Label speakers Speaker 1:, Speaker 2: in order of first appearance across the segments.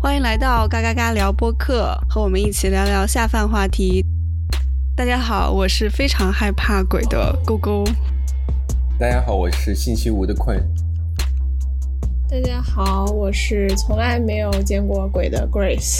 Speaker 1: 欢迎来到嘎嘎嘎聊播客，和我们一起聊聊下饭话题。大家好，我是非常害怕鬼的勾勾。
Speaker 2: 大家好，我是星期五的困。
Speaker 3: 大家好，我是从来没有见过鬼的 Grace。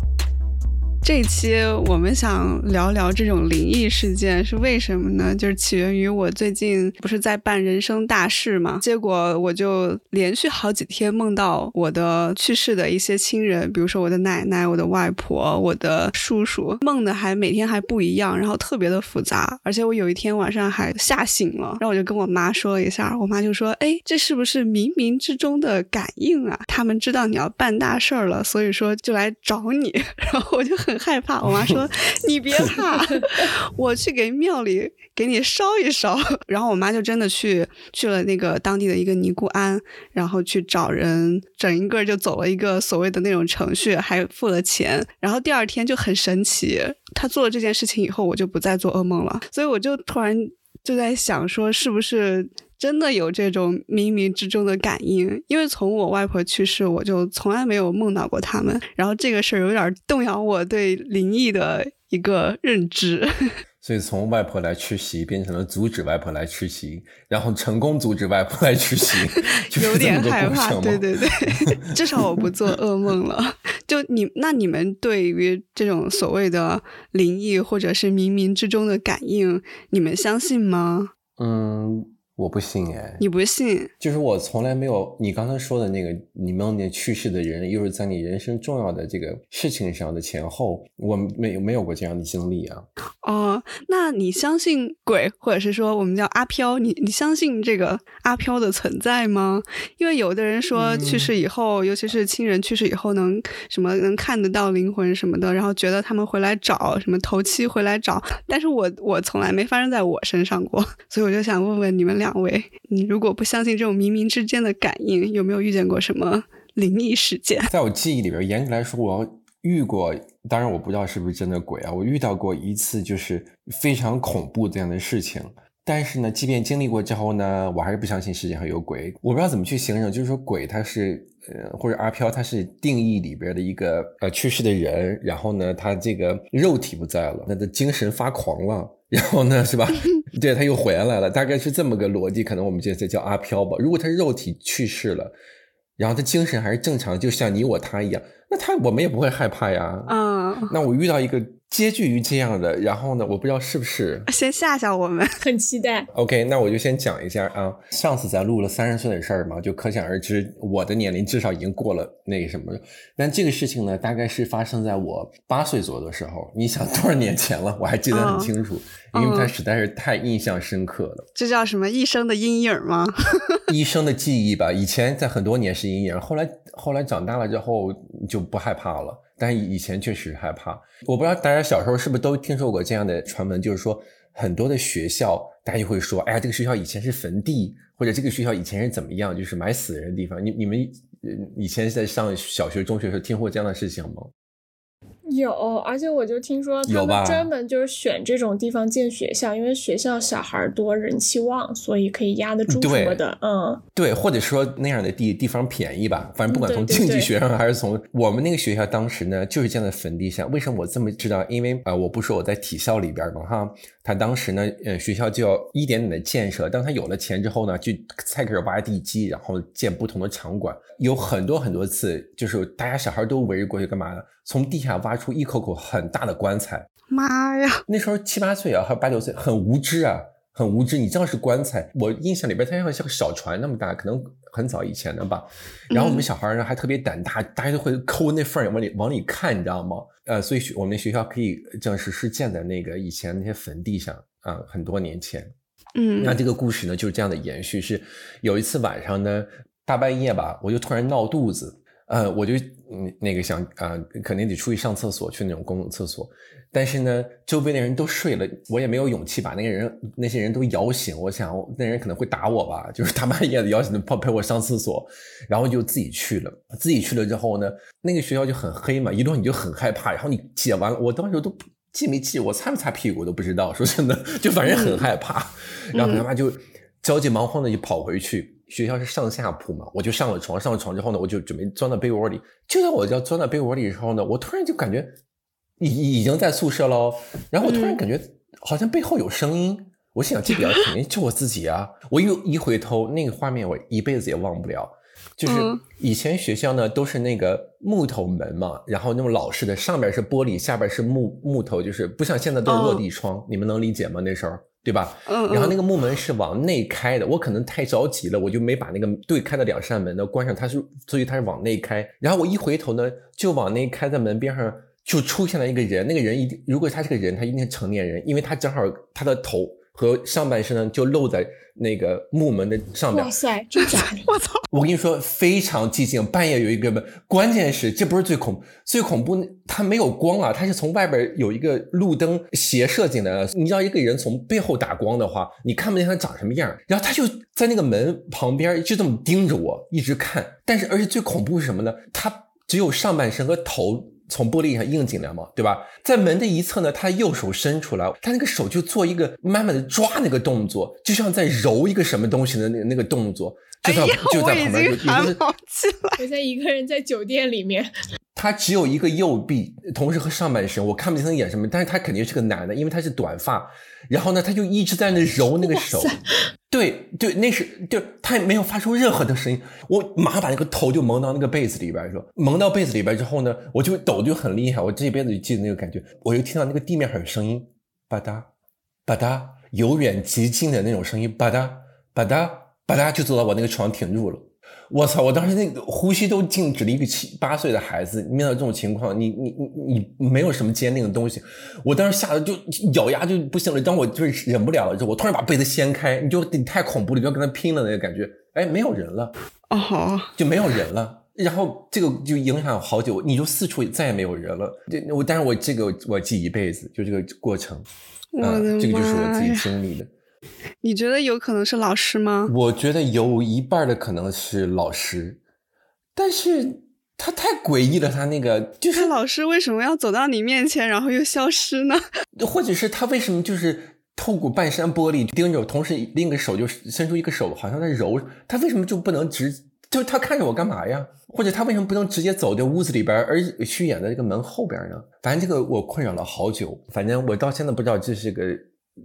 Speaker 1: 这一期我们想聊聊这种灵异事件是为什么呢？就是起源于我最近不是在办人生大事嘛，结果我就连续好几天梦到我的去世的一些亲人，比如说我的奶奶、我的外婆、我的叔叔，梦的还每天还不一样，然后特别的复杂，而且我有一天晚上还吓醒了，然后我就跟我妈说了一下，我妈就说：“哎，这是不是冥冥之中的感应啊？他们知道你要办大事儿了，所以说就来找你。”然后我就很。害怕，我妈说 你别怕，我去给庙里给你烧一烧。然后我妈就真的去去了那个当地的一个尼姑庵，然后去找人，整一个就走了一个所谓的那种程序，还付了钱。然后第二天就很神奇，她做了这件事情以后，我就不再做噩梦了。所以我就突然就在想，说是不是？真的有这种冥冥之中的感应，因为从我外婆去世，我就从来没有梦到过他们。然后这个事儿有点动摇我对灵异的一个认知。
Speaker 2: 所以从外婆来吃席变成了阻止外婆来吃席，然后成功阻止外婆来吃席，
Speaker 1: 有点害怕。对 对对，至少我不做噩梦了。就你那你们对于这种所谓的灵异或者是冥冥之中的感应，你们相信吗？
Speaker 2: 嗯。我不信哎，
Speaker 1: 你不信？
Speaker 2: 就是我从来没有你刚才说的那个，你梦见去世的人，又是在你人生重要的这个事情上的前后，我没有没有过这样的经历啊。
Speaker 1: 哦，那你相信鬼，或者是说我们叫阿飘？你你相信这个阿飘的存在吗？因为有的人说去世以后，尤其是亲人去世以后，能什么能看得到灵魂什么的，然后觉得他们回来找什么头七回来找，但是我我从来没发生在我身上过，所以我就想问问你们俩。两位，你如果不相信这种冥冥之间的感应，有没有遇见过什么灵异事件？
Speaker 2: 在我记忆里边，严格来说，我遇过，当然我不知道是不是真的鬼啊。我遇到过一次，就是非常恐怖这样的事情。但是呢，即便经历过之后呢，我还是不相信世界上有鬼。我不知道怎么去形容，就是说鬼它是呃，或者阿飘它是定义里边的一个呃去世的人，然后呢，他这个肉体不在了，他的精神发狂了。然后呢，是吧？对，他又回来了，大概是这么个逻辑。可能我们这这叫阿飘吧。如果他肉体去世了，然后他精神还是正常，就像你我他一样，那他我们也不会害怕呀。
Speaker 1: 嗯。
Speaker 2: 那我遇到一个。接近于这样的，然后呢，我不知道是不是
Speaker 1: 先吓吓我们，
Speaker 3: 很期待。
Speaker 2: OK，那我就先讲一下啊，上次咱录了三十岁的事儿嘛，就可想而知，我的年龄至少已经过了那个什么。但这个事情呢，大概是发生在我八岁左右的时候。你想多少年前了？我还记得很清楚，因为它实在是太印象深刻了。
Speaker 1: 这叫什么一生的阴影吗？
Speaker 2: 一生的记忆吧。以前在很多年是阴影，后来后来长大了之后就不害怕了。但以前确实害怕，我不知道大家小时候是不是都听说过这样的传闻，就是说很多的学校，大家就会说，哎呀，这个学校以前是坟地，或者这个学校以前是怎么样，就是埋死人的地方。你你们以前在上小学、中学时候听过这样的事情吗？
Speaker 3: 有，而且我就听说他们专门就是选这种地方建学校，因为学校小孩多，人气旺，所以可以压得住什么的。嗯，
Speaker 2: 对，或者说那样的地地方便宜吧，反正不管从经济学上还是从我们那个学校当时呢，就是建在坟地上。为什么我这么知道？因为啊，我不说我在体校里边嘛，哈。他当时呢，呃，学校就要一点点的建设。当他有了钱之后呢，就开始挖地基，然后建不同的场馆。有很多很多次，就是大家小孩都围着过去干嘛呢？从地下挖出一口口很大的棺材。
Speaker 1: 妈呀！
Speaker 2: 那时候七八岁啊，还有八九岁，很无知啊，很无知。你知道是棺材？我印象里边，它像像个小船那么大，可能很早以前的吧。然后我们小孩呢还特别胆大，大家都会抠那缝往里往里看，你知道吗？呃，所以我们学校可以正式是建在那个以前那些坟地上啊，很多年前。
Speaker 1: 嗯，
Speaker 2: 那这个故事呢就是这样的延续。是有一次晚上呢，大半夜吧，我就突然闹肚子，呃，我就嗯那个想啊，肯定得出去上厕所，去那种公共厕所。但是呢，周边的人都睡了，我也没有勇气把那个人那些人都摇醒。我想那人可能会打我吧，就是大半夜的摇醒他陪陪我上厕所，然后就自己去了。自己去了之后呢，那个学校就很黑嘛，一路你就很害怕。然后你解完了，我当时都记没记，我擦没擦屁股都不知道。说真的，就反正很害怕。然后他妈就着急忙慌的就跑回去。学校是上下铺嘛，我就上了床，上了床之后呢，我就准备钻到被窝里。就在我要钻到被窝里的时候呢，我突然就感觉已已经在宿舍喽。然后我突然感觉好像背后有声音，我心想这表肯定 就我自己啊！我又一回头，那个画面我一辈子也忘不了。就是以前学校呢都是那个木头门嘛，然后那种老式的，上边是玻璃，下边是木木头，就是不像现在都是落地窗，你们能理解吗？那时候。对吧？
Speaker 1: 嗯，
Speaker 2: 然后那个木门是往内开的，我可能太着急了，我就没把那个对开的两扇门呢关上，它是所以它是往内开。然后我一回头呢，就往内开在门边上就出现了一个人，那个人一定如果他是个人，他一定是成年人，因为他正好他的头。和上半身呢，就露在那个木门的上面。
Speaker 3: 哇塞，真假的！
Speaker 1: 我操！
Speaker 2: 我跟你说，非常寂静，半夜有一个门。关键是这不是最恐，最恐怖，它没有光啊，它是从外边有一个路灯斜射进来的。你知道，一个人从背后打光的话，你看不见他长什么样。然后他就在那个门旁边，就这么盯着我，一直看。但是，而且最恐怖是什么呢？他只有上半身和头。从玻璃上映进来嘛，对吧？在门的一侧呢，他右手伸出来，他那个手就做一个慢慢的抓那个动作，就像在揉一个什么东西的那个那个动作，就在就在旁边，也就是
Speaker 3: 我在一个人在酒店里面。
Speaker 2: 他只有一个右臂，同时和上半身，我看不清他演什么，但是他肯定是个男的，因为他是短发。然后呢，他就一直在那揉那个手，对对，那是就他也没有发出任何的声音。我马上把那个头就蒙到那个被子里边，说蒙到被子里边之后呢，我就抖就很厉害，我这一辈子就记得那个感觉。我就听到那个地面上有声音，吧嗒吧嗒，由远及近的那种声音，吧嗒吧嗒吧嗒，就走到我那个床停住了。我操！我当时那个呼吸都静止了。一个七八岁的孩子面对这种情况，你你你你没有什么坚定的东西。我当时吓得就咬牙就不行了。当我就是忍不了了之后，我突然把被子掀开，你就你太恐怖了，你要跟他拼了那个感觉。哎，没有人了，
Speaker 1: 哦，
Speaker 2: 就没有人了。然后这个就影响好久，你就四处再也没有人了。这我，但是我这个我记一辈子，就这个过程。
Speaker 1: 嗯，
Speaker 2: 这个就是我自己经历的。
Speaker 1: 你觉得有可能是老师吗？
Speaker 2: 我觉得有一半的可能是老师，但是他太诡异了。他那个就是
Speaker 1: 老师为什么要走到你面前，然后又消失呢？
Speaker 2: 或者是他为什么就是透过半扇玻璃盯着我，同时另一个手就伸出一个手，好像在揉。他为什么就不能直？就他看着我干嘛呀？或者他为什么不能直接走进屋子里边，而虚掩在这个门后边呢？反正这个我困扰了好久。反正我到现在不知道这是个。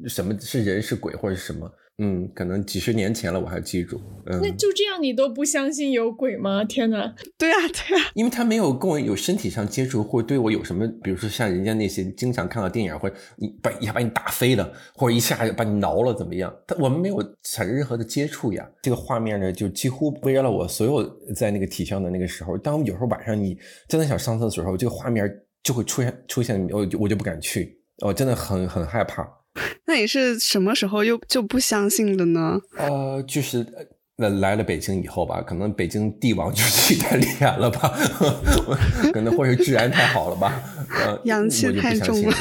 Speaker 2: 什么是人是鬼或者是什么？嗯，可能几十年前了，我还记住。嗯，
Speaker 3: 那就这样，你都不相信有鬼吗？天哪！
Speaker 1: 对啊，对啊，
Speaker 2: 因为他没有跟我有身体上接触，或对我有什么，比如说像人家那些经常看到电影，或者你把一下把你打飞了，或者一下把你挠了，怎么样？他我们没有产生任何的接触呀。这个画面呢，就几乎围绕了我所有在那个体校的那个时候。当有时候晚上你真的想上厕所的时候，这个画面就会出现出现，我我就不敢去，我真的很很害怕。
Speaker 1: 那你是什么时候又就不相信了呢？
Speaker 2: 呃，就是来来了北京以后吧，可能北京帝王就是太厉害了吧，可能或者治安太好了吧，呃，
Speaker 1: 阳气太重了。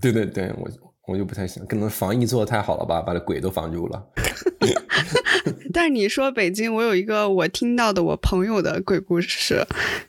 Speaker 2: 对对对，我我就不太行，可能防疫做的太好了吧，把这鬼都防住了。
Speaker 1: 但是你说北京，我有一个我听到的我朋友的鬼故事，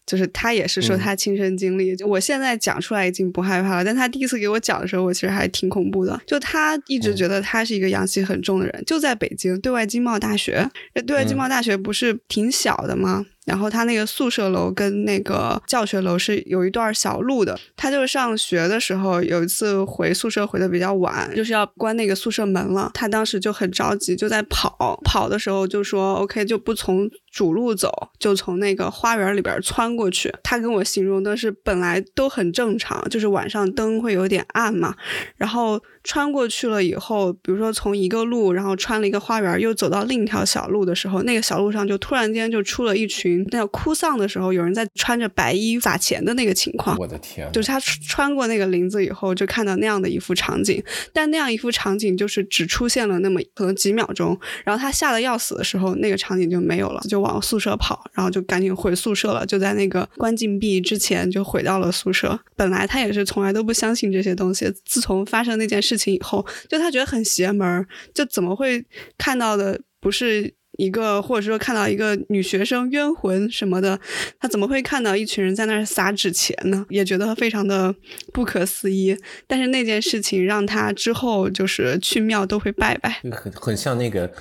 Speaker 1: 就是他也是说他亲身经历。就我现在讲出来已经不害怕了，但他第一次给我讲的时候，我其实还挺恐怖的。就他一直觉得他是一个阳气很重的人，就在北京对外经贸大学。对外经贸大学不是挺小的吗？然后他那个宿舍楼跟那个教学楼是有一段小路的。他就是上学的时候有一次回宿舍回的比较晚，就是要关那个宿舍门了。他当时就很着急，就在跑。跑的时候就说 OK，就不从。主路走，就从那个花园里边穿过去。他跟我形容的是，本来都很正常，就是晚上灯会有点暗嘛。然后穿过去了以后，比如说从一个路，然后穿了一个花园，又走到另一条小路的时候，那个小路上就突然间就出了一群那哭丧的时候，有人在穿着白衣撒钱的那个情况。
Speaker 2: 我的天！
Speaker 1: 就是他穿过那个林子以后，就看到那样的一幅场景。但那样一幅场景就是只出现了那么可能几秒钟，然后他吓得要死的时候，那个场景就没有了，就。往宿舍跑，然后就赶紧回宿舍了。就在那个关禁闭之前，就回到了宿舍。本来他也是从来都不相信这些东西，自从发生那件事情以后，就他觉得很邪门。就怎么会看到的不是一个，或者说看到一个女学生冤魂什么的？他怎么会看到一群人在那儿撒纸钱呢？也觉得非常的不可思议。但是那件事情让他之后就是去庙都会拜拜，
Speaker 2: 很很像那个。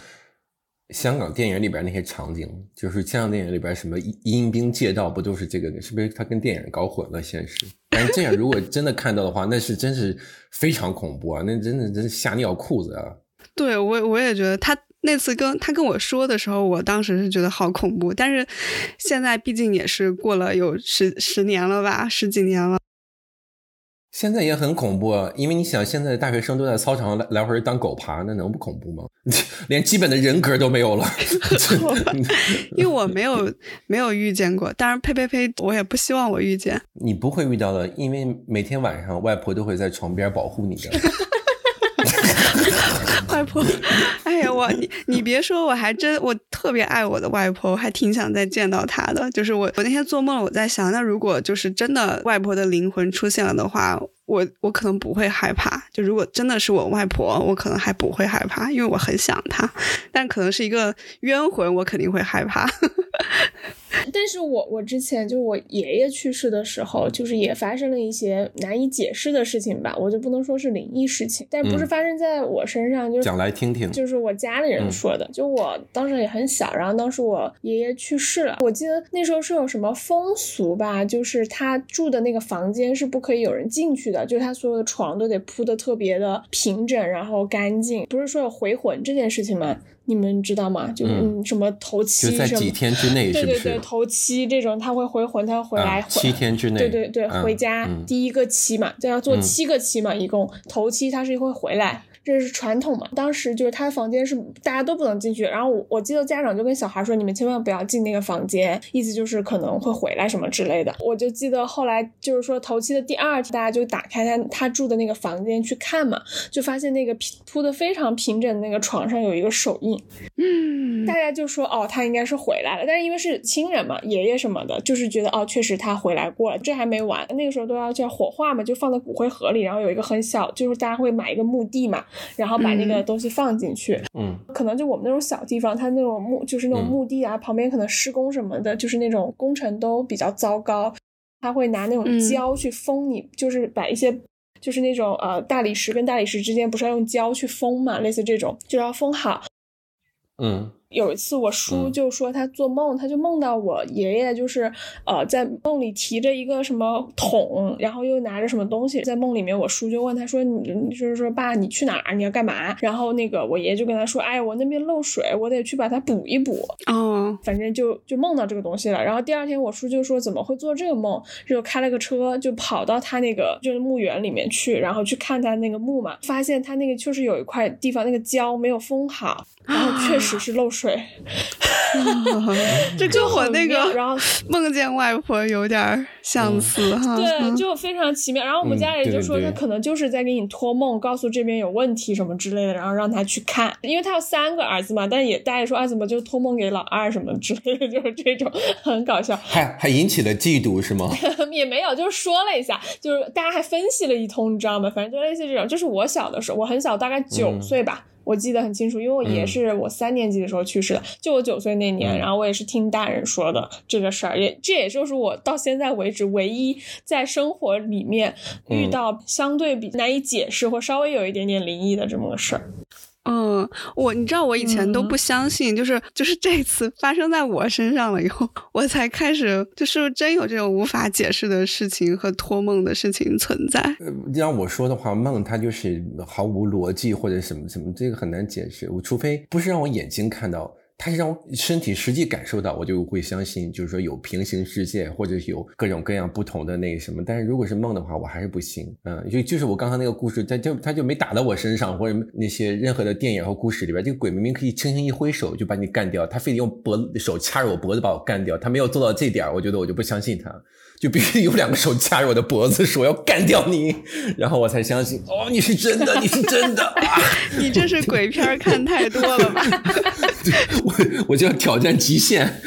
Speaker 2: 香港电影里边那些场景，就是香港电影里边什么阴兵借道，不都是这个？是不是他跟电影搞混了现实？但是这样如果真的看到的话，那是真是非常恐怖啊！那真的真是吓尿裤子啊！
Speaker 1: 对我我也觉得他那次跟他跟我说的时候，我当时是觉得好恐怖。但是现在毕竟也是过了有十十年了吧，十几年了。
Speaker 2: 现在也很恐怖，因为你想，现在的大学生都在操场上来来回当狗爬，那能不恐怖吗？连基本的人格都没有了。
Speaker 1: 因为我没有没有遇见过，当然呸呸呸，我也不希望我遇见。
Speaker 2: 你不会遇到的，因为每天晚上外婆都会在床边保护你的。
Speaker 1: 外婆，哎呀，我你你别说，我还真我特别爱我的外婆，我还挺想再见到她的。就是我我那天做梦，我在想，那如果就是真的外婆的灵魂出现了的话。我我可能不会害怕，就如果真的是我外婆，我可能还不会害怕，因为我很想她。但可能是一个冤魂，我肯定会害怕。
Speaker 3: 但是我我之前就我爷爷去世的时候，就是也发生了一些难以解释的事情吧，我就不能说是灵异事情，但不是发生在我身上，就
Speaker 2: 讲来听听。
Speaker 3: 就是我家里人说的，就我当时也很小，然后当时我爷爷去世了，我记得那时候是有什么风俗吧，就是他住的那个房间是不可以有人进去的，就是他所有的床都得铺的特别的平整，然后干净。不是说有回魂这件事情吗？你们知道吗？就嗯，什么头七
Speaker 2: 什么？在几天之内，
Speaker 3: 对对对，头七这种他会回魂，他回来
Speaker 2: 七天之内，
Speaker 3: 对对对，回家第一个七嘛，就要做七个七嘛，一共。头七他是会回来。这是传统嘛？当时就是他的房间是大家都不能进去，然后我我记得家长就跟小孩说：“你们千万不要进那个房间，意思就是可能会回来什么之类的。”我就记得后来就是说头七的第二天，大家就打开他他住的那个房间去看嘛，就发现那个铺的非常平整的那个床上有一个手印，嗯，大家就说：“哦，他应该是回来了。”但是因为是亲人嘛，爷爷什么的，就是觉得哦，确实他回来过了。这还没完，那个时候都要叫火化嘛，就放在骨灰盒里，然后有一个很小，就是大家会买一个墓地嘛。然后把那个东西放进去，嗯，可能就我们那种小地方，它那种墓就是那种墓地啊，旁边可能施工什么的，就是那种工程都比较糟糕，他会拿那种胶去封你，就是把一些就是那种呃大理石跟大理石之间不是要用胶去封嘛，类似这种就要封好，
Speaker 2: 嗯。
Speaker 3: 有一次，我叔就说他做梦，他就梦到我爷爷，就是呃，在梦里提着一个什么桶，然后又拿着什么东西。在梦里面，我叔就问他说：“你就是说爸，你去哪儿？你要干嘛？”然后那个我爷爷就跟他说：“哎，我那边漏水，我得去把它补一补。”
Speaker 1: 哦，
Speaker 3: 反正就就梦到这个东西了。然后第二天，我叔就说：“怎么会做这个梦？”就开了个车，就跑到他那个就是墓园里面去，然后去看他那个墓嘛，发现他那个确实有一块地方那个胶没有封好。然后确实是漏水，
Speaker 1: 这 跟我那个然后梦见外婆有点相似哈。
Speaker 3: 对，就非常奇妙。然后我们家里就说他可能就是在给你托梦，告诉这边有问题什么之类的，然后让他去看。因为他有三个儿子嘛，但也大家说啊，怎么就托梦给老二什么之类的，就是这种很搞笑。
Speaker 2: 还还引起了嫉妒是吗？
Speaker 3: 也没有，就是说了一下，就是大家还分析了一通，你知道吗？反正就类似这种。就是我小的时候，我很小，大概九岁吧。我记得很清楚，因为我爷是我三年级的时候去世的，就我九岁那年，然后我也是听大人说的这个事儿，也这也就是我到现在为止唯一在生活里面遇到相对比难以解释或稍微有一点点灵异的这么个事儿。
Speaker 1: 嗯，我你知道我以前都不相信，就是就是这次发生在我身上了以后，我才开始就是真有这种无法解释的事情和托梦的事情存在。
Speaker 2: 呃让我说的话，梦它就是毫无逻辑或者什么什么，这个很难解释。我除非不是让我眼睛看到。它是让我身体实际感受到，我就会相信，就是说有平行世界，或者有各种各样不同的那个什么。但是如果是梦的话，我还是不信。嗯，就就是我刚刚那个故事，他就他就没打到我身上，或者那些任何的电影和故事里边，这个鬼明明可以轻轻一挥手就把你干掉，他非得用脖手掐着我脖子把我干掉，他没有做到这点，我觉得我就不相信他。就必须有两个手掐着我的脖子，说要干掉你，然后我才相信。哦，你是真的，你是真的。
Speaker 1: 你这是鬼片看太多了吧？
Speaker 2: 我我就要挑战极限。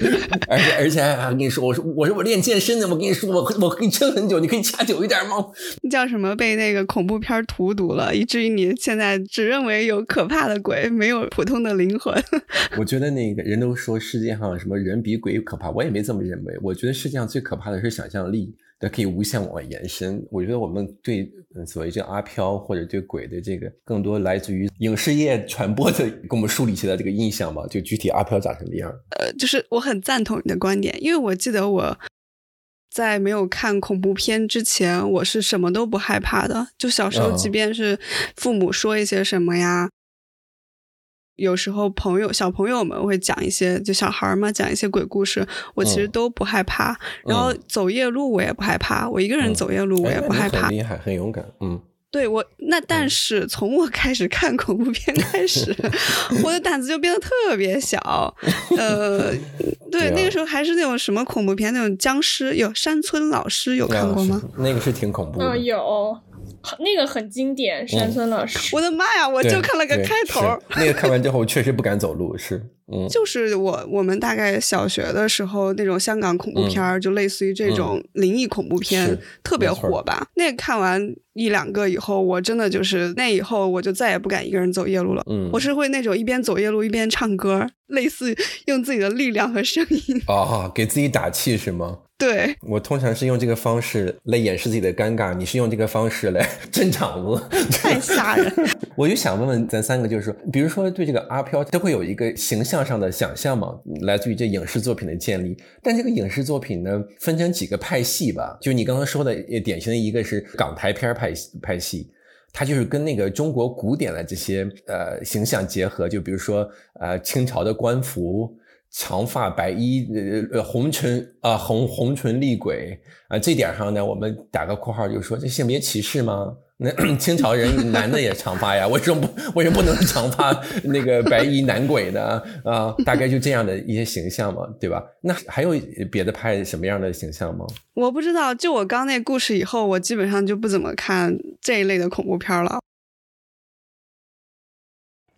Speaker 2: 而且而且还跟你说，我说我说我练健身的，我跟你说，我我可以撑很久，你可以掐久一点吗？
Speaker 1: 你叫什么？被那个恐怖片荼毒了，以至于你现在只认为有可怕的鬼，没有普通的灵魂。
Speaker 2: 我觉得那个人都说世界上什么人比鬼可怕，我也没这么认为。我觉得世界上最可怕的是想象力。的那可以无限往外延伸。我觉得我们对所谓这个阿飘或者对鬼的这个，更多来自于影视业传播的，给我们树立起来这个印象嘛。就具体阿飘长什么样？
Speaker 1: 呃，就是我很赞同你的观点，因为我记得我在没有看恐怖片之前，我是什么都不害怕的。就小时候，即便是父母说一些什么呀。有时候朋友小朋友们会讲一些，就小孩嘛，讲一些鬼故事，我其实都不害怕。然后走夜路我也不害怕，我一个人走夜路我也不害怕。
Speaker 2: 很厉害，很勇敢。嗯，
Speaker 1: 对我那但是从我开始看恐怖片 开始，我的胆子就变得特别小。呃，对，那个时候还是那种什么恐怖片，那种僵尸，有山村老师有看过吗？
Speaker 2: 那个是挺恐怖的。
Speaker 3: 有。那个很经典，山村老师。
Speaker 1: 我的妈呀！我就看了个开头。
Speaker 2: 那个看完之后，确实不敢走路。是，嗯，
Speaker 1: 就是我我们大概小学的时候，那种香港恐怖片就类似于这种灵异恐怖片，特别火吧？那看完一两个以后，我真的就是那以后我就再也不敢一个人走夜路了。嗯，我是会那种一边走夜路一边唱歌，类似用自己的力量和声音
Speaker 2: 啊，给自己打气是吗？
Speaker 1: 对
Speaker 2: 我通常是用这个方式来掩饰自己的尴尬，你是用这个方式来 镇场子，
Speaker 1: 太吓人。
Speaker 2: 我就想问问咱三个，就是说，比如说对这个阿飘，都会有一个形象上的想象吗？来自于这影视作品的建立。但这个影视作品呢，分成几个派系吧。就你刚刚说的，典型的一个是港台片派派系，它就是跟那个中国古典的这些呃形象结合。就比如说呃清朝的官服。长发白衣，呃，红唇啊，红红唇厉鬼啊，这点上呢，我们打个括号，就说这性别歧视吗？那 清朝人男的也长发呀，为什么不为什么不能长发那个白衣男鬼呢？啊，大概就这样的一些形象嘛，对吧？那还有别的派什么样的形象吗？
Speaker 1: 我不知道，就我刚那故事以后，我基本上就不怎么看这一类的恐怖片了。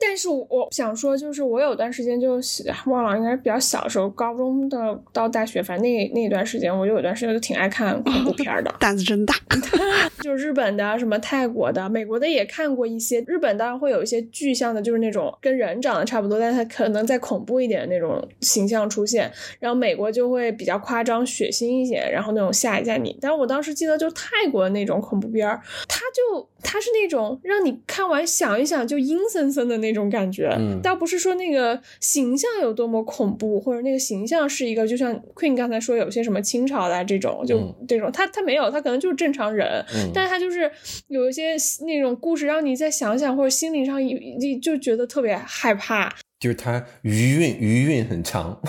Speaker 3: 但是我想说，就是我有段时间就忘了，应该是比较小的时候，高中的到大学，反正那那一段时间，我就有段时间就挺爱看恐怖片的。
Speaker 1: 胆子真大，
Speaker 3: 就日本的、什么泰国的、美国的也看过一些。日本当然会有一些具象的，就是那种跟人长得差不多，但它可能再恐怖一点的那种形象出现。然后美国就会比较夸张、血腥一些，然后那种吓一吓你。但是我当时记得，就泰国的那种恐怖片儿，它就它是那种让你看完想一想就阴森森的那。那种感觉，倒不是说那个形象有多么恐怖，或者那个形象是一个，就像 Queen 刚才说，有些什么清朝的这种，就这种，他他没有，他可能就是正常人，但是他就是有一些那种故事，让你再想想，或者心灵上一就觉得特别害怕。
Speaker 2: 就是它余韵余韵很长，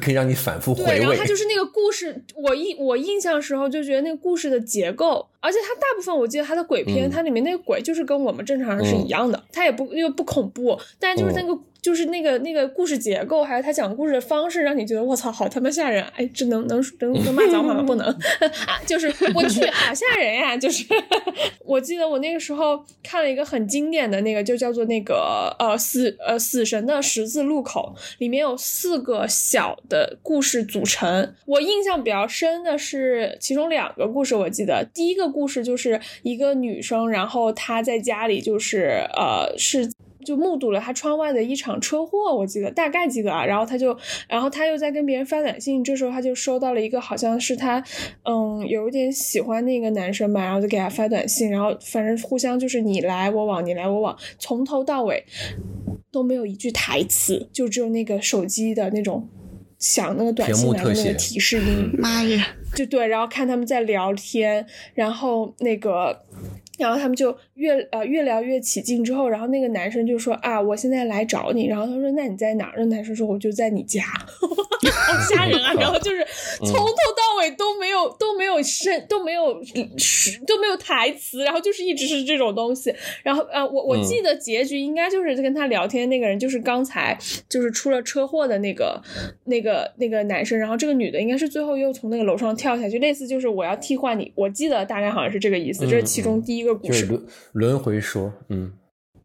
Speaker 2: 可以让你反复回味。
Speaker 3: 对，然后它就是那个故事，我印我印象时候就觉得那个故事的结构，而且它大部分我记得它的鬼片，它里面那个鬼就是跟我们正常人是一样的，它也不又不恐怖，但就是那个。就是那个那个故事结构，还有他讲故事的方式，让你觉得我操，好他妈吓人！哎，这能能能能骂脏话吗？不能 啊！就是我去，好吓人呀！就是 我记得我那个时候看了一个很经典的那个，就叫做那个呃死呃死神的十字路口，里面有四个小的故事组成。我印象比较深的是其中两个故事，我记得第一个故事就是一个女生，然后她在家里就是呃是。就目睹了他窗外的一场车祸，我记得大概记得啊，然后他就，然后他又在跟别人发短信，这时候他就收到了一个好像是他，嗯，有一点喜欢那个男生吧，然后就给他发短信，然后反正互相就是你来我往，你来我往，从头到尾都没有一句台词，就只有那个手机的那种响那个短信来的那个提示音，
Speaker 1: 妈呀，
Speaker 3: 就对，然后看他们在聊天，然后那个。然后他们就越呃越聊越起劲，之后，然后那个男生就说啊，我现在来找你。然后他说，那你在哪儿？那男生说，我就在你家。好吓人啊！然后就是从头到尾都没有都没有声都没有都没有台词，然后就是一直是这种东西。然后呃，我我记得结局应该就是跟他聊天那个人就是刚才就是出了车祸的那个那个那个男生。然后这个女的应该是最后又从那个楼上跳下去，类似就是我要替换你。我记得大概好像是这个意思。这是其中第一。
Speaker 2: 就是轮轮回说，嗯，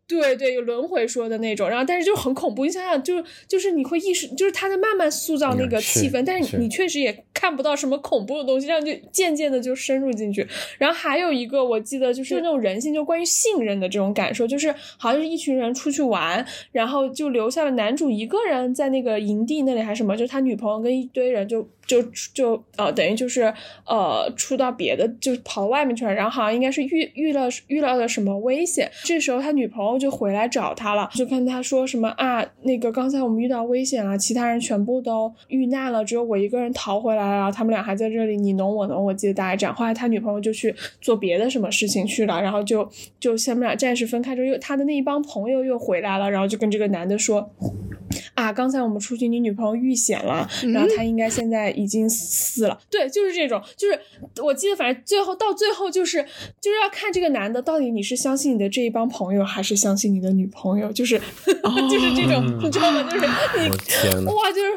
Speaker 3: 对对，有轮回说的那种，然后但是就很恐怖。你想想，就就是你会意识，就是他在慢慢塑造那个气氛，但是你确实也看不到什么恐怖的东西，这样就渐渐的就深入进去。然后还有一个我记得就是那种人性，就关于信任的这种感受，就是好像是一群人出去玩，然后就留下了男主一个人在那个营地那里还是什么，就是他女朋友跟一堆人就。就就呃，等于就是呃，出到别的，就跑到外面去了。然后好像应该是遇遇到遇到了什么危险，这时候他女朋友就回来找他了，就跟他说什么啊，那个刚才我们遇到危险了，其他人全部都遇难了，只有我一个人逃回来了。他们俩还在这里你侬我侬，我记得大概这样。后来他女朋友就去做别的什么事情去了，然后就就他们俩暂时分开之后，又他的那一帮朋友又回来了，然后就跟这个男的说啊，刚才我们出去，你女朋友遇险了，然后她应该现在。已经死了，对，就是这种，就是我记得，反正最后到最后就是就是要看这个男的到底你是相信你的这一帮朋友，还是相信你的女朋友，就是 就是这种，你知道吗？就是你哇，就是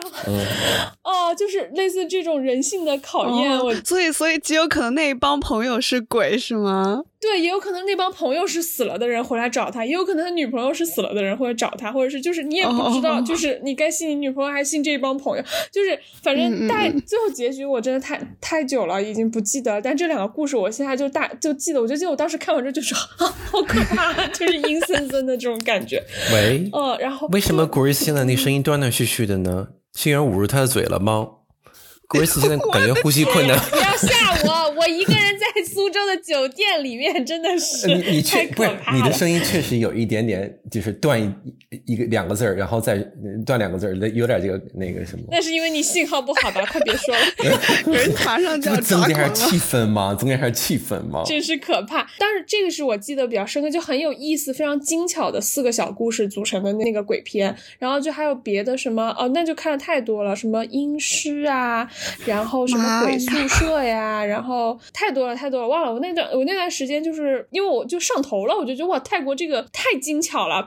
Speaker 3: 哦，就是类似这种人性的考验。我
Speaker 1: 所以所以极有可能那一帮朋友是鬼，是吗？
Speaker 3: 对，也有可能那帮朋友是死了的人回来找他，也有可能他女朋友是死了的人回来找他，或者是就是你也不知道，就是你该信你女朋友还是信这一帮朋友，就是反正大最后结局我真的太太久了，已经不记得了。但这两个故事我现在就大就记得，我就记得我当时看完之后就是 好可怕，就是阴森森的这种感觉。
Speaker 2: 喂，
Speaker 3: 嗯，然后
Speaker 2: 为什么 Grace 现在那声音断断续续的呢？是有人捂住他的嘴了吗？Grace 现在感觉呼吸困难。
Speaker 3: 不要吓我，我一个人在苏州的酒店里面，真的是
Speaker 2: 你你确不是你的声音确实有一点点，就是断一一个两个字儿，然后再断两个字儿，有点这个那个什么。
Speaker 3: 那是因为你信号不好吧？快别说了，
Speaker 1: 人马上就要
Speaker 2: 增加下气氛吗？增加下气氛吗？
Speaker 3: 真是可怕。但是这个是我记得比较深刻，就很有意思，非常精巧的四个小故事组成的那个鬼片。然后就还有别的什么哦，那就看的太多了，什么阴尸啊。然后什么鬼宿舍呀，然后太多了太多了，忘了。我那段我那段时间就是因为我就上头了，我就觉得哇，泰国这个太精巧了，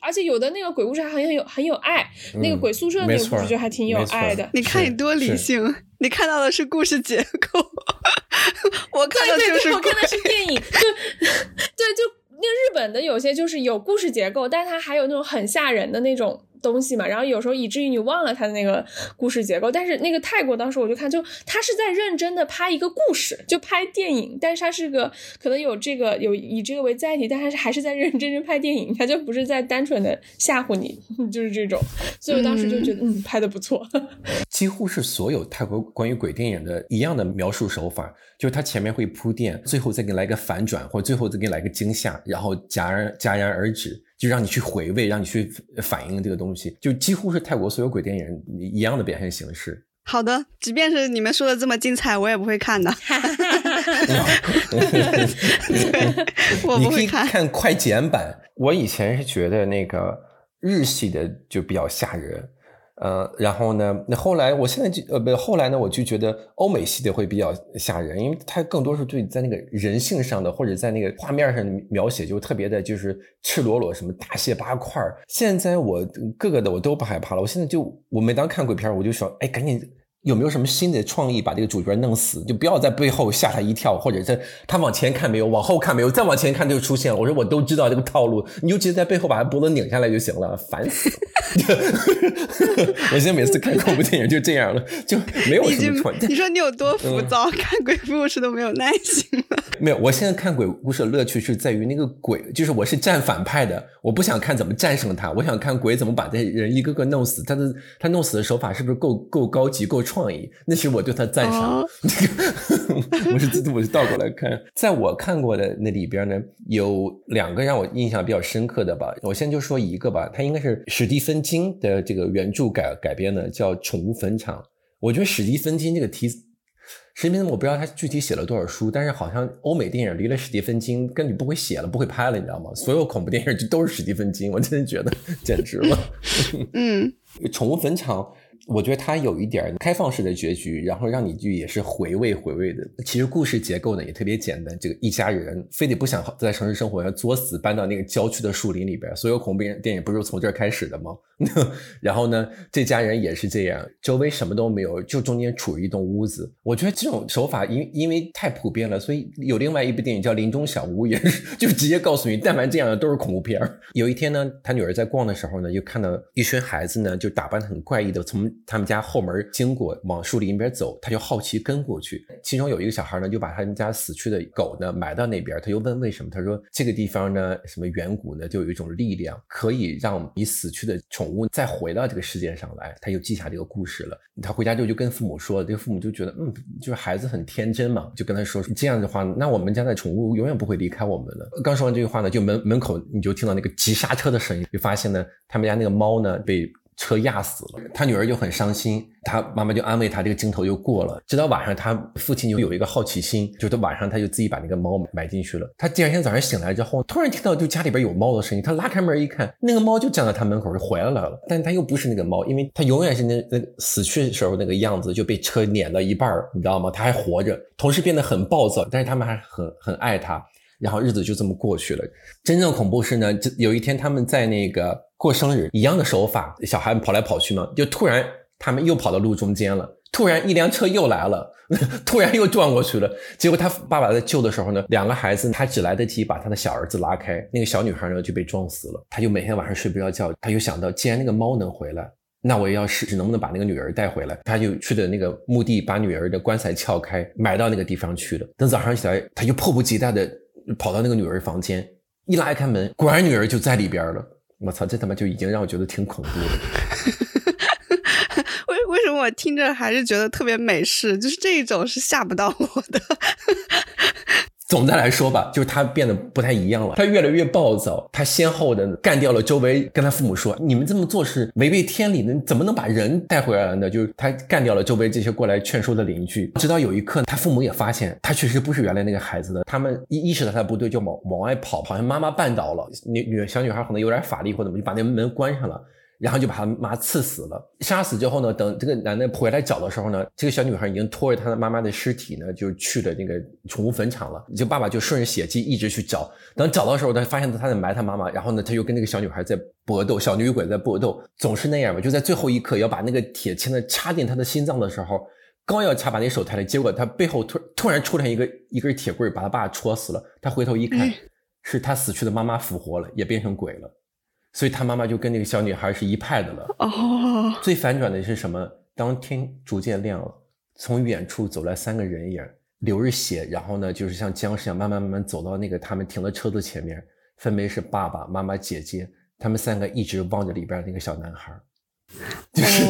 Speaker 3: 而且有的那个鬼故事还很有很有爱，那个鬼宿舍那个故事就还挺有爱的。
Speaker 1: 你看你多理性，你看到的是故事结构，我看的就是
Speaker 3: 我看的是电影，就对就那日本的有些就是有故事结构，但是它还有那种很吓人的那种。东西嘛，然后有时候以至于你忘了他的那个故事结构。但是那个泰国当时我就看，就他是在认真的拍一个故事，就拍电影。但是他是个可能有这个有以这个为载体，但他是还是在认认真真拍电影，他就不是在单纯的吓唬你，就是这种。所以我当时就觉得，嗯，拍的不错。
Speaker 2: 几乎是所有泰国关于鬼电影的一样的描述手法，就是他前面会铺垫，最后再给你来个反转，或者最后再给你来个惊吓，然后戛然戛然而止。就让你去回味，让你去反映这个东西，就几乎是泰国所有鬼电影一样的表现形式。
Speaker 1: 好的，即便是你们说的这么精彩，我也不会看的。我不会看。
Speaker 2: 看快剪版。我以前是觉得那个日系的就比较吓人。呃，然后呢？那后来，我现在就呃不，后来呢，我就觉得欧美系的会比较吓人，因为它更多是对在那个人性上的，或者在那个画面上的描写，就特别的，就是赤裸裸，什么大卸八块现在我各个的我都不害怕了，我现在就我每当看鬼片，我就说，哎，赶紧。有没有什么新的创意把这个主角弄死？就不要在背后吓他一跳，或者是他往前看没有，往后看没有，再往前看就出现了。我说我都知道这个套路，你就直接在背后把他脖子拧下来就行了，烦死了。我现在每次看恐怖电影就这样了，就没有什么创意。
Speaker 1: 你说你有多浮躁，看鬼故事都没有耐心了。
Speaker 2: 没有，我现在看鬼故事的乐趣是在于那个鬼，就是我是站反派的，我不想看怎么战胜他，我想看鬼怎么把这人一个个弄死。他的他弄死的手法是不是够够高级、够创意？那是我对他赞赏。我是我是倒过来看，在我看过的那里边呢，有两个让我印象比较深刻的吧。我先就说一个吧，它应该是史蒂芬金的这个原著改改编的，叫《宠物坟场》。我觉得史蒂芬金这个题。史蒂芬我不知道他具体写了多少书，但是好像欧美电影离了史蒂芬金，根本不会写了，不会拍了，你知道吗？所有恐怖电影就都是史蒂芬金，我真的觉得简直了。
Speaker 1: 嗯，
Speaker 2: 宠物坟场，我觉得它有一点开放式的结局，然后让你就也是回味回味的。其实故事结构呢也特别简单，这个一家人非得不想在城市生活，要作死搬到那个郊区的树林里边。所有恐怖电影不是从这儿开始的吗？然后呢，这家人也是这样，周围什么都没有，就中间处于一栋屋子。我觉得这种手法因因为太普遍了，所以有另外一部电影叫《林中小屋》，也是 就直接告诉你，但凡这样的都是恐怖片有一天呢，他女儿在逛的时候呢，就看到一群孩子呢，就打扮很怪异的从他们家后门经过，往树林边走，他就好奇跟过去。其中有一个小孩呢，就把他们家死去的狗呢埋到那边，他又问为什么？他说这个地方呢，什么远古呢，就有一种力量，可以让你死去的宠物再回到这个世界上来。他就记下这个故事了。他回家之后就跟父母说了，这个父母就觉得，嗯，就是孩子很天真嘛，就跟他说这样的话，那我们家的宠物永远不会离开我们了。刚说完这句话呢，就门门口你就听到那个急刹车的声音，就发现呢，他们家那个猫呢被。车压死了，他女儿就很伤心，他妈妈就安慰他，这个镜头就过了。直到晚上，他父亲就有一个好奇心，就是晚上他就自己把那个猫埋进去了。他第二天早上醒来之后，突然听到就家里边有猫的声音，他拉开门一看，那个猫就站在他门口就回来了，但是他又不是那个猫，因为他永远是那那死去时候那个样子，就被车碾了一半你知道吗？他还活着，同时变得很暴躁，但是他们还很很爱他。然后日子就这么过去了。真正恐怖是呢，就有一天他们在那个过生日，一样的手法，小孩跑来跑去嘛，就突然他们又跑到路中间了，突然一辆车又来了，突然又撞过去了。结果他爸爸在救的时候呢，两个孩子他只来得及把他的小儿子拉开，那个小女孩呢就被撞死了。他就每天晚上睡不着觉，他就想到，既然那个猫能回来，那我要试试能不能把那个女儿带回来。他就去的那个墓地，把女儿的棺材撬开，埋到那个地方去了。等早上起来，他就迫不及待的。跑到那个女儿房间，一拉开门，果然女儿就在里边了。我操，这他妈就已经让我觉得挺恐怖的。
Speaker 1: 为为什么我听着还是觉得特别美式？就是这一种是吓不到我的。
Speaker 2: 总的来说吧，就是他变得不太一样了。他越来越暴躁，他先后的干掉了周围，跟他父母说：“你们这么做是违背天理的，怎么能把人带回来呢？”就是他干掉了周围这些过来劝说的邻居。直到有一刻，他父母也发现他确实不是原来那个孩子的，他们意意识到他不对，就往往外跑，好像妈妈绊倒了，女女小女孩可能有点法力或怎么，就把那门关上了。然后就把他妈刺死了。杀死之后呢，等这个男的回来找的时候呢，这个小女孩已经拖着她的妈妈的尸体呢，就去了那个宠物坟场了。就爸爸就顺着血迹一直去找，等找到的时候，他发现他在埋他妈妈，然后呢，他又跟那个小女孩在搏斗，小女鬼在搏斗，总是那样吧。就在最后一刻要把那个铁签呢插进他的心脏的时候，刚要插把那手抬了，结果他背后突突然出来一个一根铁棍，把他爸戳死了。他回头一看，是他死去的妈妈复活了，也变成鬼了。所以他妈妈就跟那个小女孩是一派的了。哦，最反转的是什么？当天逐渐亮了，从远处走来三个人影，流着血，然后呢，就是像僵尸一样慢慢慢慢走到那个他们停的车子前面，分别是爸爸妈妈、姐姐，他们三个一直望着里边那个小男孩。就是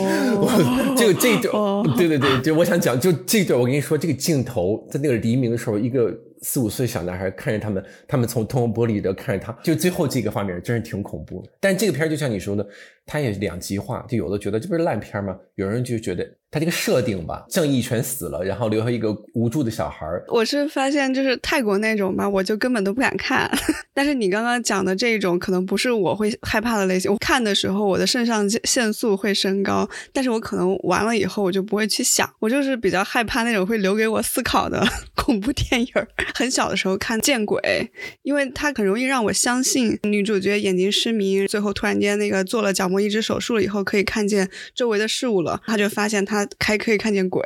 Speaker 2: 就这种，对对对，就我想讲，就这段，我跟你说，这个镜头在那个黎明的时候，一个。四五岁小男孩看着他们，他们从通风玻璃里头看着他，就最后这个画面真是挺恐怖的。但这个片儿就像你说的，它也两极化，就有的觉得这不是烂片吗？有人就觉得。它这个设定吧，正义全死了，然后留下一个无助的小孩。
Speaker 1: 我是发现，就是泰国那种吧，我就根本都不敢看。但是你刚刚讲的这种，可能不是我会害怕的类型。我看的时候，我的肾上腺素会升高，但是我可能完了以后，我就不会去想。我就是比较害怕那种会留给我思考的 恐怖电影。很小的时候看《见鬼》，因为它很容易让我相信女主角眼睛失明，最后突然间那个做了角膜移植手术了以后，可以看见周围的事物了。他就发现他。还可以看见鬼，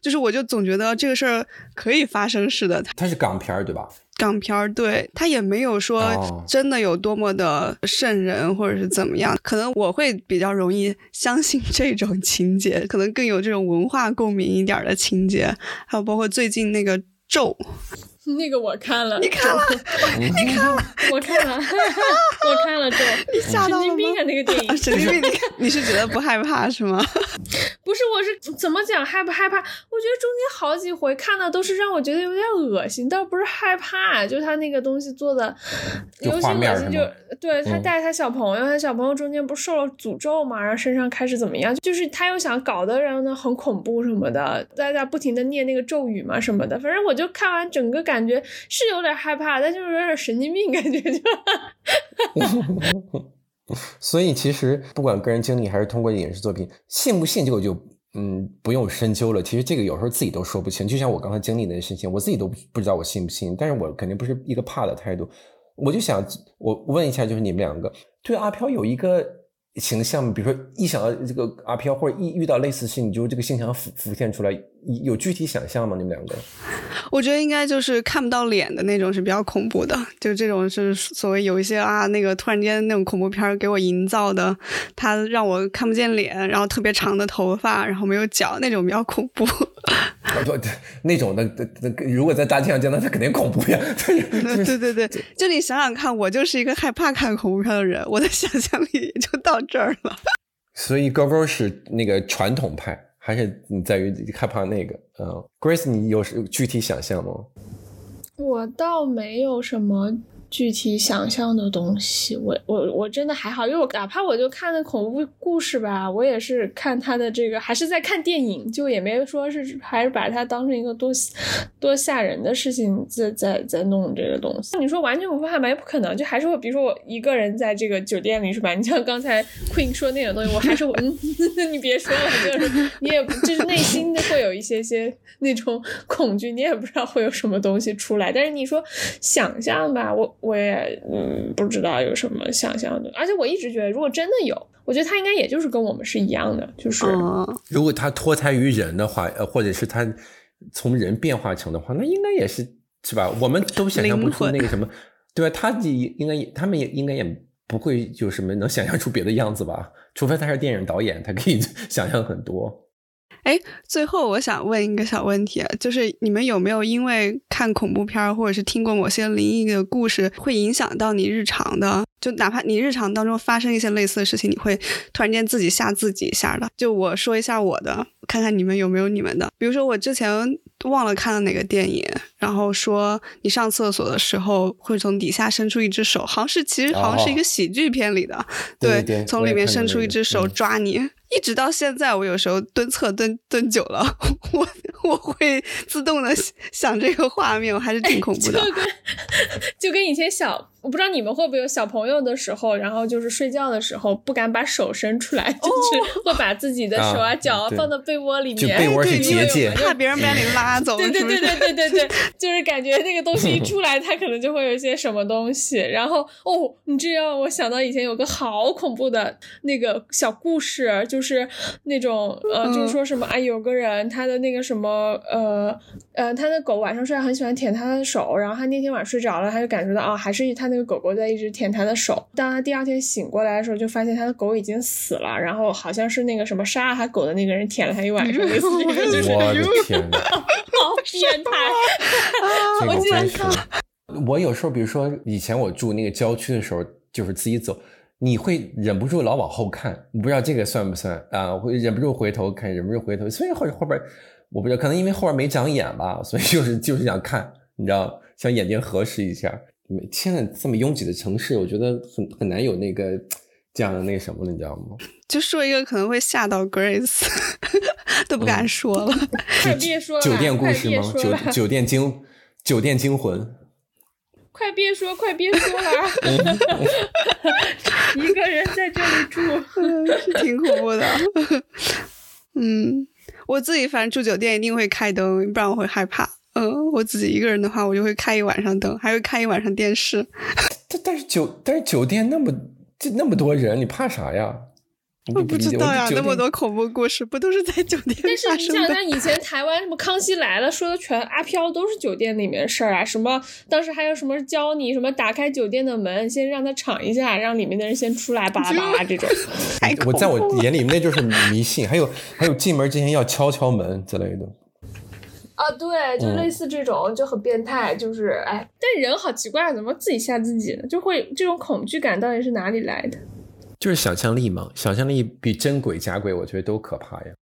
Speaker 1: 就是我就总觉得这个事儿可以发生似的。
Speaker 2: 它是港片儿对吧？
Speaker 1: 港片儿，对，它也没有说真的有多么的瘆人或者是怎么样。可能我会比较容易相信这种情节，可能更有这种文化共鸣一点的情节。还有包括最近那个咒。
Speaker 3: 那个我看了，
Speaker 1: 你看了，你看了，
Speaker 3: 我看了，我看了，就
Speaker 1: 你吓到
Speaker 3: 神经病啊！那个电影，
Speaker 1: 神经病！你看，你是觉得不害怕是吗？
Speaker 3: 不是，我是怎么讲害不害怕？我觉得中间好几回看的都是让我觉得有点恶心，倒不是害怕，就他那个东西做的尤其恶心。就对他带他小朋友，他小朋友中间不是受了诅咒嘛，然后身上开始怎么样？就是他又想搞得人呢很恐怖什么的，大家不停的念那个咒语嘛什么的。反正我就看完整个感。觉是有点害怕，但就是有点神经病感觉就。
Speaker 2: 所以其实不管个人经历还是通过影视作品，信不信这个就嗯不用深究了。其实这个有时候自己都说不清。就像我刚才经历的事情，我自己都不知道我信不信。但是我肯定不是一个怕的态度。我就想我问一下，就是你们两个对阿飘有一个。形象，比如说一想到这个阿飘，或者一遇到类似事，你就这个形象浮浮现出来，有具体想象吗？你们两个？
Speaker 1: 我觉得应该就是看不到脸的那种是比较恐怖的，就这种是所谓有一些啊，那个突然间那种恐怖片给我营造的，他让我看不见脸，然后特别长的头发，然后没有脚那种比较恐怖。
Speaker 2: 不，那种的，那如果在大街上见到，他肯定恐怖呀。
Speaker 1: 对对对，就你想想看，我就是一个害怕看恐怖片的人，我的想象力就到这儿了。
Speaker 2: 所以高高是那个传统派，还是你在于害怕那个？嗯，Grace，你有具体想象吗？
Speaker 3: 我倒没有什么。具体想象的东西，我我我真的还好，因为我哪怕我就看那恐怖故事吧，我也是看他的这个，还是在看电影，就也没说是还是把它当成一个多多吓人的事情在在在弄这个东西。你说完全不怕吗？也不可能，就还是会，比如说我一个人在这个酒店里是吧？你像刚才 Queen 说那种东西，我还是嗯，你别说了，就是你也就是内心会有一些些那种恐惧，你也不知道会有什么东西出来。但是你说想象吧，我。我也嗯不知道有什么想象的，而且我一直觉得，如果真的有，我觉得他应该也就是跟我们是一样的，就是
Speaker 2: 如果他脱胎于人的话，呃，或者是他从人变化成的话，那应该也是是吧？我们都想象不出那个什么，对吧？他应应该也，他们也应该也不会有什么能想象出别的样子吧？除非他是电影导演，他可以 想象很多。
Speaker 1: 哎，最后我想问一个小问题，就是你们有没有因为看恐怖片或者是听过某些灵异的故事，会影响到你日常的？就哪怕你日常当中发生一些类似的事情，你会突然间自己吓自己一下的？就我说一下我的，看看你们有没有你们的。比如说我之前忘了看了哪个电影，然后说你上厕所的时候会从底下伸出一只手，好像是其实好像是一个喜剧片里的，
Speaker 2: 对，
Speaker 1: 从里面伸出一只手抓你。一直到现在，我有时候蹲厕蹲蹲久了，我我会自动的想这个画面，我还是挺恐怖的。
Speaker 3: 就跟 就跟以前小，我不知道你们会不会有小朋友的时候，然后就是睡觉的时候不敢把手伸出来，就是会把自己的手啊脚啊放到被窝里面，
Speaker 2: 被窝是结界，
Speaker 1: 怕别人把你拉走。
Speaker 3: 对对对对对对对，就是感觉那个东西一出来，它可能就会有一些什么东西。然后哦，你这样我想到以前有个好恐怖的那个小故事，就。是那种呃，就是说什么啊，有个人他的那个什么呃呃，他的狗晚上睡觉很喜欢舔他的手，然后他那天晚上睡着了，他就感觉到啊，还是他那个狗狗在一直舔他的手。当他第二天醒过来的时候，就发现他的狗已经死了，然后好像是那个什么杀了他狗的那个人舔了他一晚上，类似这个，就是
Speaker 2: 我的天，
Speaker 3: 好变态！我记
Speaker 2: 得我有时候，比如说以前我住那个郊区的时候，就是自己走。你会忍不住老往后看，你不知道这个算不算啊？会忍不住回头看，忍不住回头。所以后后边我不知道，可能因为后边没长眼吧，所以就是就是想看，你知道，想眼睛核实一下。现在这么拥挤的城市，我觉得很很难有那个这样的那个什么了，你知道吗？
Speaker 1: 就说一个可能会吓到 Grace，都不敢说了。
Speaker 3: 快别说了，
Speaker 2: 酒店故事吗？酒酒店惊酒店惊魂。
Speaker 3: 快别说，快别说了！一个人在这里住，
Speaker 1: 是挺恐怖的。嗯，我自己反正住酒店一定会开灯，不然我会害怕。嗯，我自己一个人的话，我就会开一晚上灯，还会开一晚上电视。
Speaker 2: 但但是酒但是酒店那么这那么多人，你怕啥呀？
Speaker 1: 我不知道呀，那么多恐怖故事不都是在酒店
Speaker 3: 但是
Speaker 1: 你
Speaker 3: 想想，以前台湾什么《康熙来了》说的全阿飘都是酒店里面的事儿啊，什么当时还有什么教你什么打开酒店的门，先让他敞一下，让里面的人先出来，巴拉巴拉这种。
Speaker 2: 我在我眼里那就是迷信，还有还有进门之前要敲敲门之类的。
Speaker 3: 啊，对，就类似这种，就很变态。就是哎，但人好奇怪，怎么自己吓自己呢？就会这种恐惧感，到底是哪里来的？
Speaker 2: 就是想象力嘛，想象力比真鬼、假鬼我觉得都可怕呀。